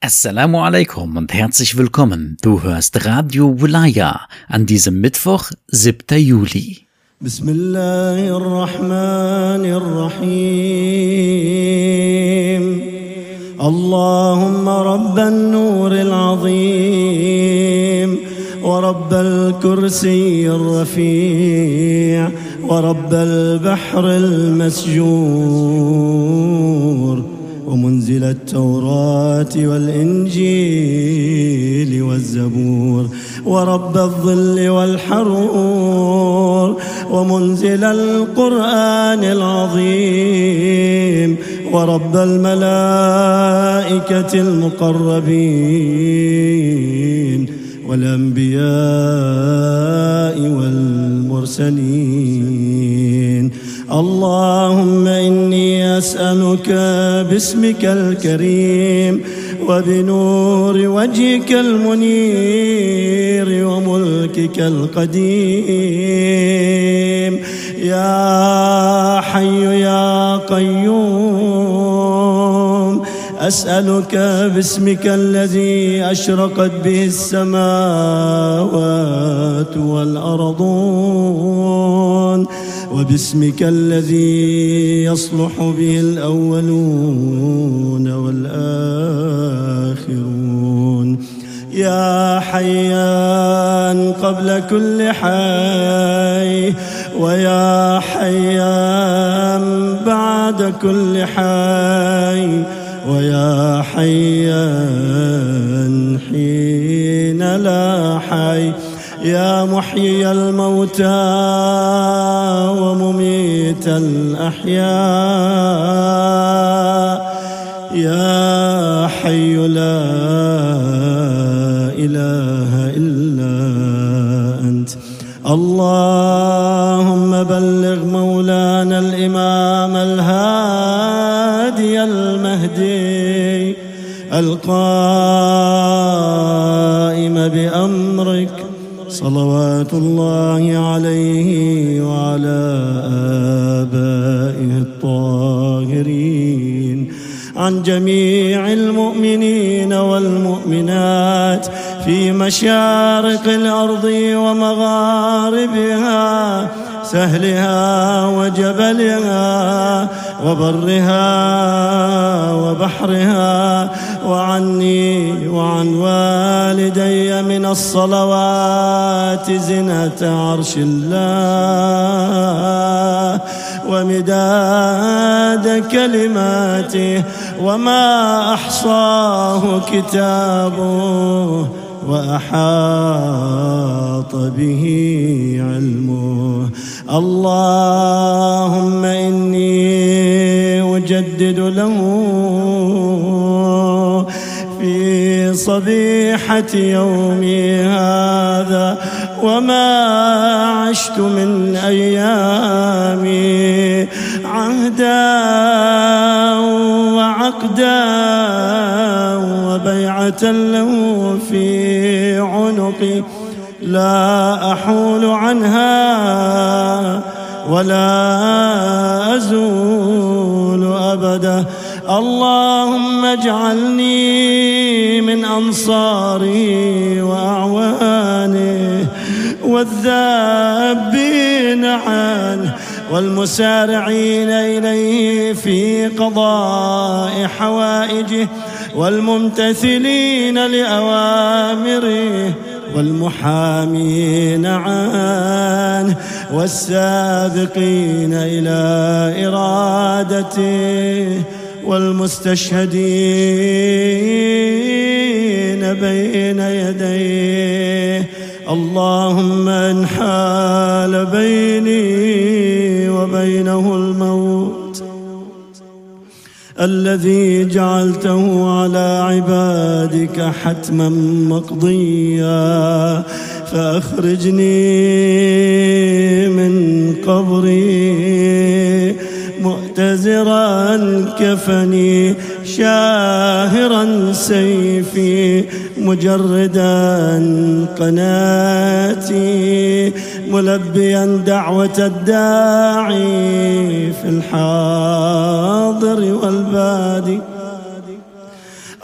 Assalamu alaikum und herzlich willkommen. Du hörst Radio Wilaya an diesem Mittwoch, 7. Juli. الرحيم اللهم رب النور العظيم ورب الكرسي الرفيع ورب البحر المسجور ومنزل التوراة والإنجيل والزبور ورب الظل والحرور ومنزل القرآن العظيم ورب الملائكة المقربين والأنبياء والمرسلين. اللهم إني أسألك باسمك الكريم وبنور وجهك المنير وملكك القديم. يا حي يا قيوم أسألك باسمك الذي أشرقت به السماوات والأرضون وباسمك الذي يصلح به الأولون والآخرون. يا حيان قبل كل حي ويا حيان بعد كل حي ويا حيان حين لا حي. يا محيي الموتى ومميت الأحياء. يا حي لا إله إلا أنت. اللهم بلغ مولانا الإمام الهادي المهدي القائم بأمرك. صلوات الله عليه وعلى آبائه الطاهرين. عن جميع المؤمنين والمؤمنات في مشارق الأرض ومغاربها سهلها وجبلها وبرها وبحرها وعني وعن والدي من الصلوات زنة عرش الله ومداد كلماته وما أحصاه كتابه وأحاط به علمه. اللهم إني أجدد له في صبيحة يومي هذا وما عشت من أيامي عهدا وعقدا وبيعة له في عنقي لا أحول عنها ولا أزول أبدا. اللهم اجعلني من أنصاره وأعوانه والذابين عنه والمسارعين إليه في قضاء حوائجه والممتثلين لأوامره والمحامين عنه والسابقين إلى إرادته والمستشهدين بين يديه. اللهم ان حال بيني وبينه الموت الذي جعلته على عبادك حتما مقضيا فأخرجني من قبري مؤتزرا كفني شاهرا سيفي مجردا قناتي ملبيا دعوة الداعي في الحاضر والبادي.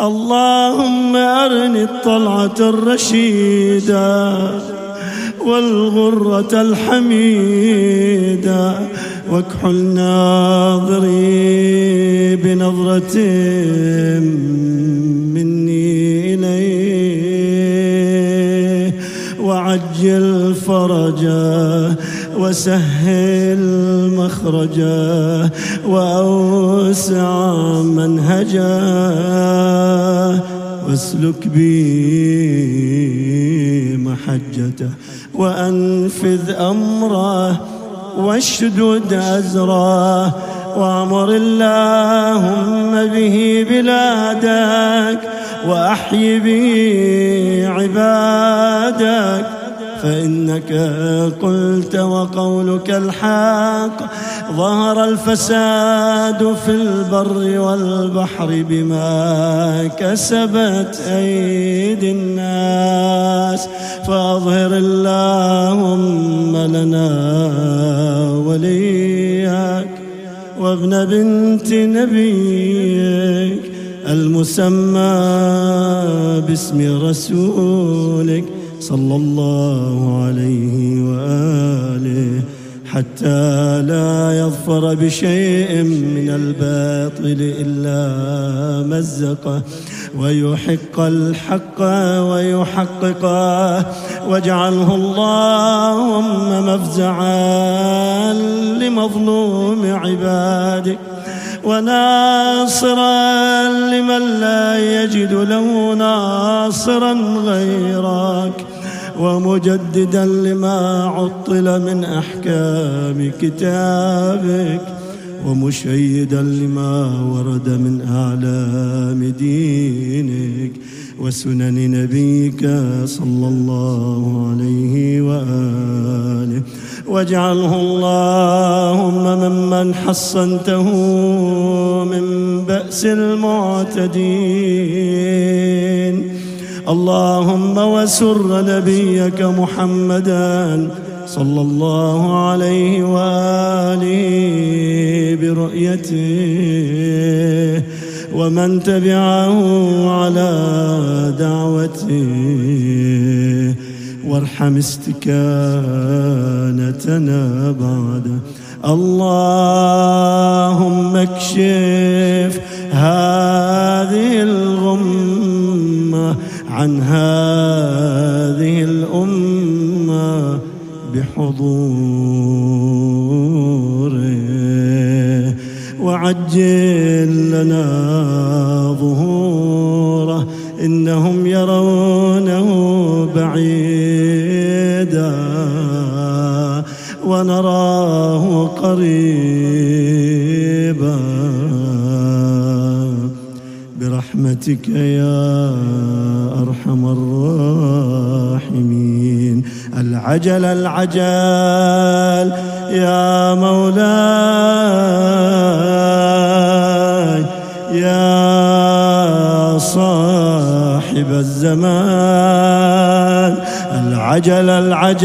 اللهم أرني الطلعة الرشيدة والغرة الحميدة واكحل ناظري بنظرة مني إليه وعجل فرجه وسهل مخرجه وأوسع منهجه واسلك بي محجته وأنفذ أمره واشدد أزره وأمر اللهم به بلادك وأحي به عبادك فإنك قلت وقولك الحق. ظهر الفساد في البر والبحر بما كسبت أيدي الناس. فأظهر اللهم لنا وليك وابن بنت نبيك. المسمى باسم رسولك صلى الله عليه وآله حتى لا يظفر بشيء من الباطل إلا مزقه ويحق الحق ويحققه واجعله اللهم مفزعا لمظلوم عبادك. وناصرا لمن لا يجد له ناصرا غيرك ومجددا لما عطل من أحكام كتابك ومشيدا لما ورد من اعلام دينك وسنن نبيك صلى الله عليه وآله. واجعله اللهم ممن حصنته من بأس المعتدين. اللهم وسر نبيك محمدا صلى الله عليه وآله برؤيته. ومن تبعه على دعوته. وارحم استكانتنا بعد. اللهم اكشف هذه الغمة عن هذه الأمة بحضوره. وعجل لنا ظهوره ونراه قريبا. برحمتك يا أرحم الراحمين. العجل العجل يا مولاي. يا صاحب الزمان. العجل العجل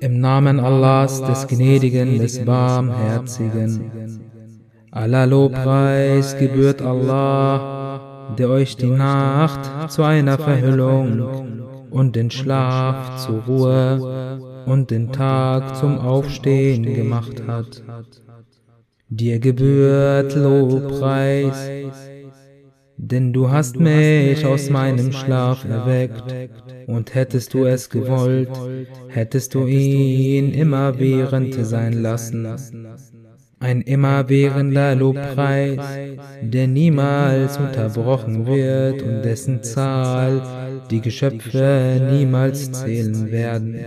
Im Namen Allahs, des Gnädigen, des Barmherzigen. Aller Lobpreis gebührt Allah, der euch die Nacht zu einer Verhüllung und den Schlaf zur Ruhe und den Tag zum Aufstehen gemacht hat. Dir gebührt Lobpreis, denn du hast mich aus meinem Schlaf erweckt, und hättest du es gewollt, hättest du ihn immerwährend sein lassen. ein immerwährender Lobpreis, der niemals unterbrochen wird und dessen Zahl die Geschöpfe niemals zählen werden.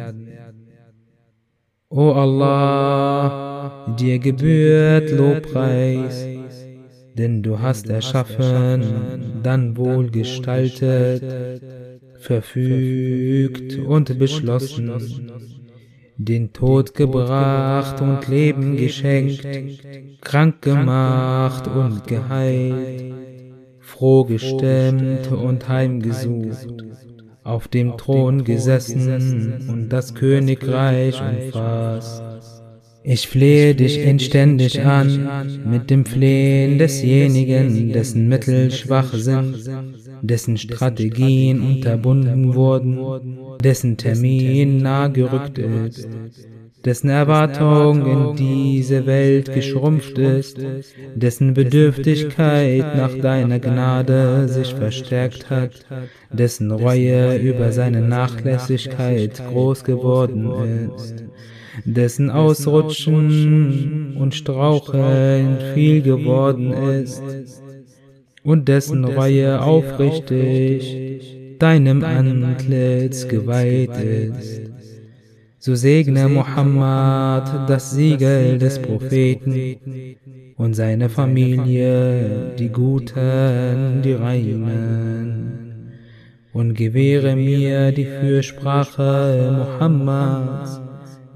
O Allah, dir gebührt Lobpreis, denn du hast erschaffen, dann wohl gestaltet, verfügt und beschlossen, den Tod gebracht und Leben geschenkt, krank gemacht und geheilt, froh gestemmt und heimgesucht, auf dem Thron gesessen und das Königreich umfasst. Ich flehe dich inständig an mit dem Flehen desjenigen, dessen Mittel schwach sind, dessen Strategien unterbunden wurden, dessen Termin nah gerückt ist, dessen Erwartung in diese Welt geschrumpft ist, dessen Bedürftigkeit nach deiner Gnade sich verstärkt hat, dessen Reue über seine Nachlässigkeit groß geworden ist dessen Ausrutschen und Straucheln viel geworden ist. und dessen Reue aufrichtig deinem Antlitz geweiht ist. So segne Muhammad das Siegel des Propheten und seine Familie, die Guten, die Reinen. Und gewähre mir die Fürsprache Muhammads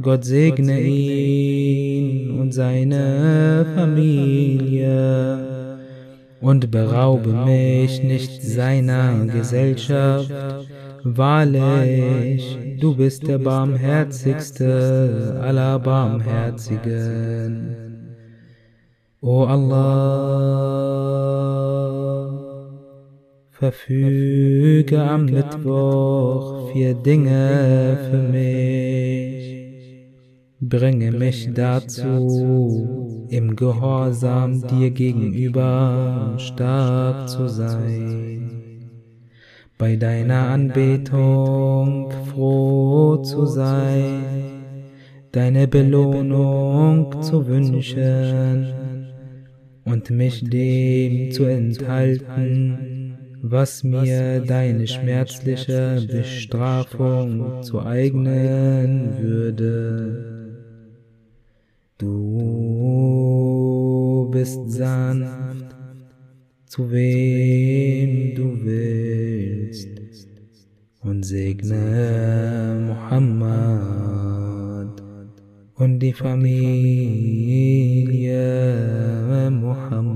Gott segne ihn und seine Familie. Und beraube mich nicht seiner Gesellschaft. Wahrlich, du bist der barmherzigste aller Barmherzigen. O Allah, verfüge am Mittwoch vier Dinge für mich bringe mich dazu, im Gehorsam dir gegenüber stark zu sein, bei deiner Anbetung froh zu sein, deine Belohnung zu wünschen und mich dem zu enthalten, was mir deine schmerzliche Bestrafung zu eignen würde. Du bist sanft, zu wem du willst, und segne Muhammad und die Familie Muhammads.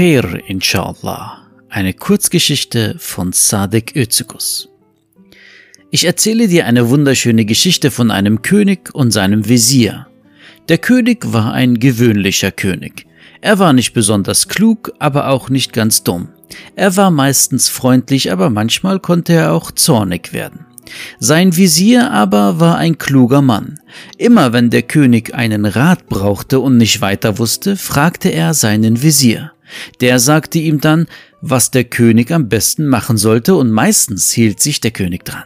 Khair, inshallah. Eine Kurzgeschichte von Sadek Özykus. Ich erzähle dir eine wunderschöne Geschichte von einem König und seinem Visier. Der König war ein gewöhnlicher König. Er war nicht besonders klug, aber auch nicht ganz dumm. Er war meistens freundlich, aber manchmal konnte er auch zornig werden. Sein Visier aber war ein kluger Mann. Immer wenn der König einen Rat brauchte und nicht weiter wusste, fragte er seinen Visier. Der sagte ihm dann, was der König am besten machen sollte, und meistens hielt sich der König dran.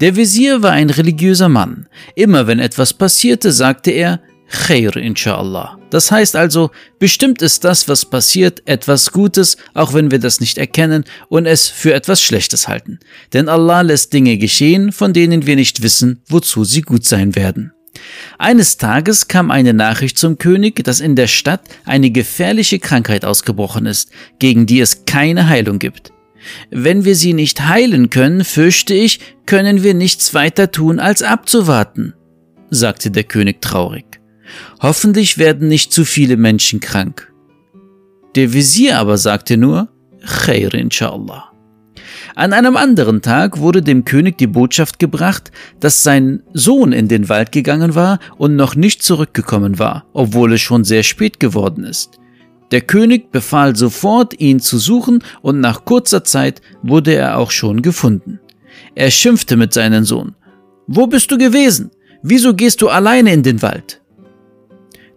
Der Visier war ein religiöser Mann. Immer wenn etwas passierte, sagte er, Khair inshallah. Das heißt also, bestimmt ist das, was passiert, etwas Gutes, auch wenn wir das nicht erkennen und es für etwas Schlechtes halten. Denn Allah lässt Dinge geschehen, von denen wir nicht wissen, wozu sie gut sein werden. Eines Tages kam eine Nachricht zum König, dass in der Stadt eine gefährliche Krankheit ausgebrochen ist, gegen die es keine Heilung gibt. Wenn wir sie nicht heilen können, fürchte ich, können wir nichts weiter tun, als abzuwarten, sagte der König traurig. Hoffentlich werden nicht zu viele Menschen krank. Der Visier aber sagte nur, Khair inshallah. An einem anderen Tag wurde dem König die Botschaft gebracht, dass sein Sohn in den Wald gegangen war und noch nicht zurückgekommen war, obwohl es schon sehr spät geworden ist. Der König befahl sofort, ihn zu suchen, und nach kurzer Zeit wurde er auch schon gefunden. Er schimpfte mit seinem Sohn. Wo bist du gewesen? Wieso gehst du alleine in den Wald?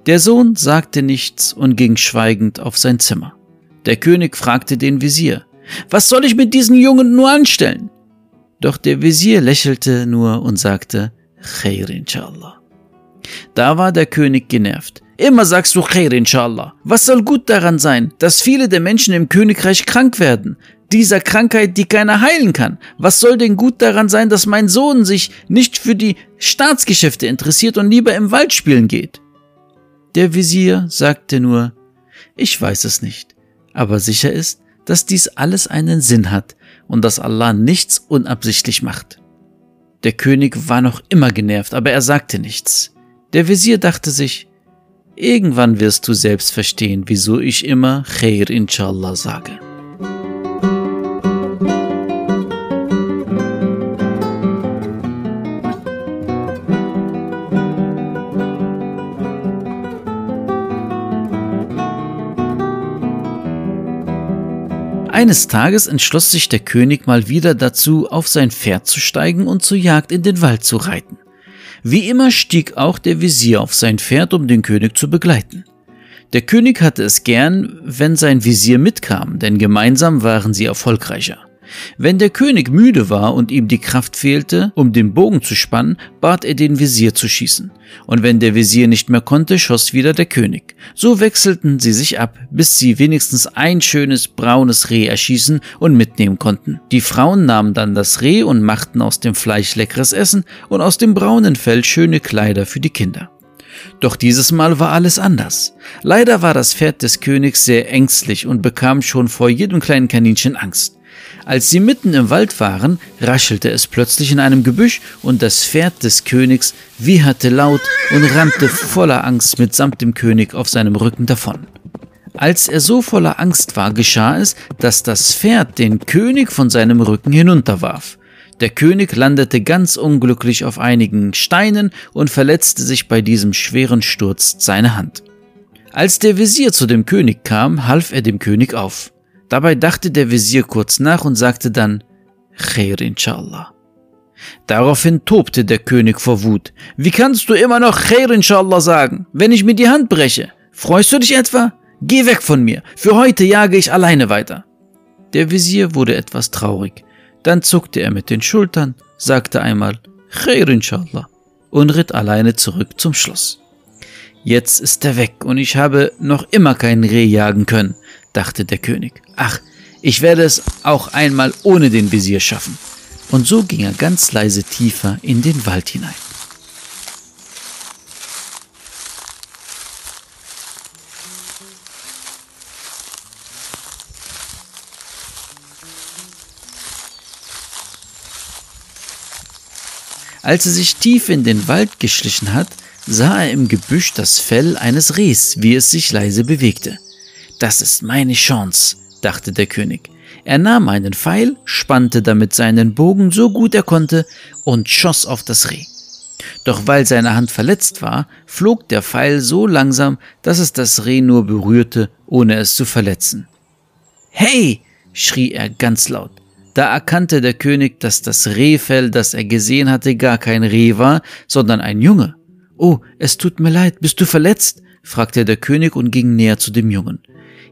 Der Sohn sagte nichts und ging schweigend auf sein Zimmer. Der König fragte den Visier, was soll ich mit diesen Jungen nur anstellen? Doch der Visier lächelte nur und sagte, Khair inshallah. Da war der König genervt. Immer sagst du Khair inshallah. Was soll gut daran sein, dass viele der Menschen im Königreich krank werden? Dieser Krankheit, die keiner heilen kann. Was soll denn gut daran sein, dass mein Sohn sich nicht für die Staatsgeschäfte interessiert und lieber im Wald spielen geht? Der Visier sagte nur, ich weiß es nicht, aber sicher ist, dass dies alles einen Sinn hat und dass Allah nichts unabsichtlich macht. Der König war noch immer genervt, aber er sagte nichts. Der Visier dachte sich, irgendwann wirst du selbst verstehen, wieso ich immer Khair inshallah sage. Eines Tages entschloss sich der König mal wieder dazu, auf sein Pferd zu steigen und zur Jagd in den Wald zu reiten. Wie immer stieg auch der Visier auf sein Pferd, um den König zu begleiten. Der König hatte es gern, wenn sein Visier mitkam, denn gemeinsam waren sie erfolgreicher. Wenn der König müde war und ihm die Kraft fehlte, um den Bogen zu spannen, bat er den Visier zu schießen. Und wenn der Visier nicht mehr konnte, schoss wieder der König. So wechselten sie sich ab, bis sie wenigstens ein schönes braunes Reh erschießen und mitnehmen konnten. Die Frauen nahmen dann das Reh und machten aus dem Fleisch leckeres Essen und aus dem braunen Fell schöne Kleider für die Kinder. Doch dieses Mal war alles anders. Leider war das Pferd des Königs sehr ängstlich und bekam schon vor jedem kleinen Kaninchen Angst. Als sie mitten im Wald waren, raschelte es plötzlich in einem Gebüsch und das Pferd des Königs wieherte laut und rannte voller Angst mitsamt dem König auf seinem Rücken davon. Als er so voller Angst war, geschah es, dass das Pferd den König von seinem Rücken hinunterwarf. Der König landete ganz unglücklich auf einigen Steinen und verletzte sich bei diesem schweren Sturz seine Hand. Als der Visier zu dem König kam, half er dem König auf. Dabei dachte der Visier kurz nach und sagte dann, Khair inshallah. Daraufhin tobte der König vor Wut. Wie kannst du immer noch Khair inshallah sagen, wenn ich mir die Hand breche? Freust du dich etwa? Geh weg von mir. Für heute jage ich alleine weiter. Der Visier wurde etwas traurig. Dann zuckte er mit den Schultern, sagte einmal Khair inshallah und ritt alleine zurück zum Schloss. Jetzt ist er weg und ich habe noch immer kein Reh jagen können, dachte der König. Ach, ich werde es auch einmal ohne den Visier schaffen. Und so ging er ganz leise tiefer in den Wald hinein. Als er sich tief in den Wald geschlichen hat, sah er im Gebüsch das Fell eines Rehs, wie es sich leise bewegte. Das ist meine Chance, dachte der König. Er nahm einen Pfeil, spannte damit seinen Bogen so gut er konnte und schoss auf das Reh. Doch weil seine Hand verletzt war, flog der Pfeil so langsam, dass es das Reh nur berührte, ohne es zu verletzen. Hey! schrie er ganz laut. Da erkannte der König, dass das Rehfell, das er gesehen hatte, gar kein Reh war, sondern ein Junge. Oh, es tut mir leid, bist du verletzt? fragte der König und ging näher zu dem Jungen.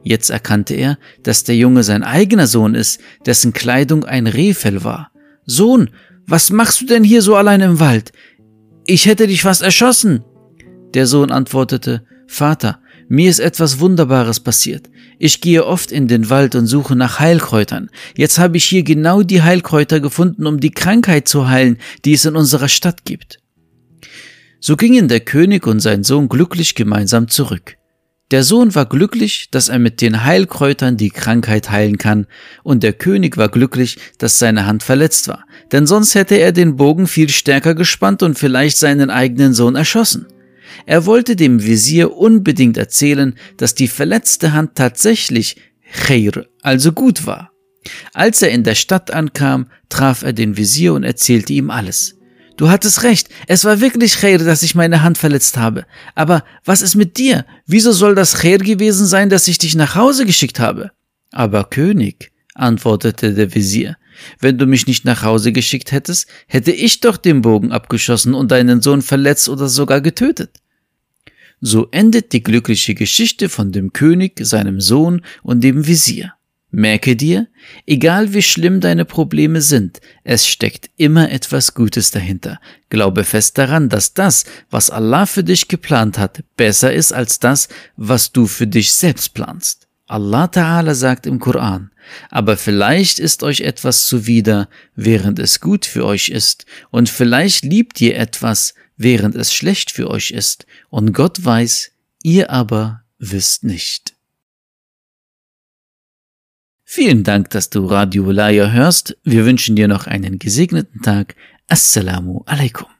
Jetzt erkannte er, dass der Junge sein eigener Sohn ist, dessen Kleidung ein Rehfell war. Sohn, was machst du denn hier so allein im Wald? Ich hätte dich fast erschossen. Der Sohn antwortete, Vater, mir ist etwas Wunderbares passiert. Ich gehe oft in den Wald und suche nach Heilkräutern. Jetzt habe ich hier genau die Heilkräuter gefunden, um die Krankheit zu heilen, die es in unserer Stadt gibt. So gingen der König und sein Sohn glücklich gemeinsam zurück. Der Sohn war glücklich, dass er mit den Heilkräutern die Krankheit heilen kann, und der König war glücklich, dass seine Hand verletzt war, denn sonst hätte er den Bogen viel stärker gespannt und vielleicht seinen eigenen Sohn erschossen. Er wollte dem Visier unbedingt erzählen, dass die verletzte Hand tatsächlich Khair, also gut war. Als er in der Stadt ankam, traf er den Visier und erzählte ihm alles. Du hattest recht, es war wirklich Khair, dass ich meine Hand verletzt habe. Aber was ist mit dir? Wieso soll das Khair gewesen sein, dass ich dich nach Hause geschickt habe? Aber König, antwortete der Visier, wenn du mich nicht nach Hause geschickt hättest, hätte ich doch den Bogen abgeschossen und deinen Sohn verletzt oder sogar getötet. So endet die glückliche Geschichte von dem König, seinem Sohn und dem Visier. Merke dir, egal wie schlimm deine Probleme sind, es steckt immer etwas Gutes dahinter. Glaube fest daran, dass das, was Allah für dich geplant hat, besser ist als das, was du für dich selbst planst. Allah Ta'ala sagt im Koran, aber vielleicht ist euch etwas zuwider, während es gut für euch ist, und vielleicht liebt ihr etwas, während es schlecht für euch ist, und Gott weiß, ihr aber wisst nicht. Vielen Dank, dass du Radio Laya hörst. Wir wünschen dir noch einen gesegneten Tag. Assalamu alaikum.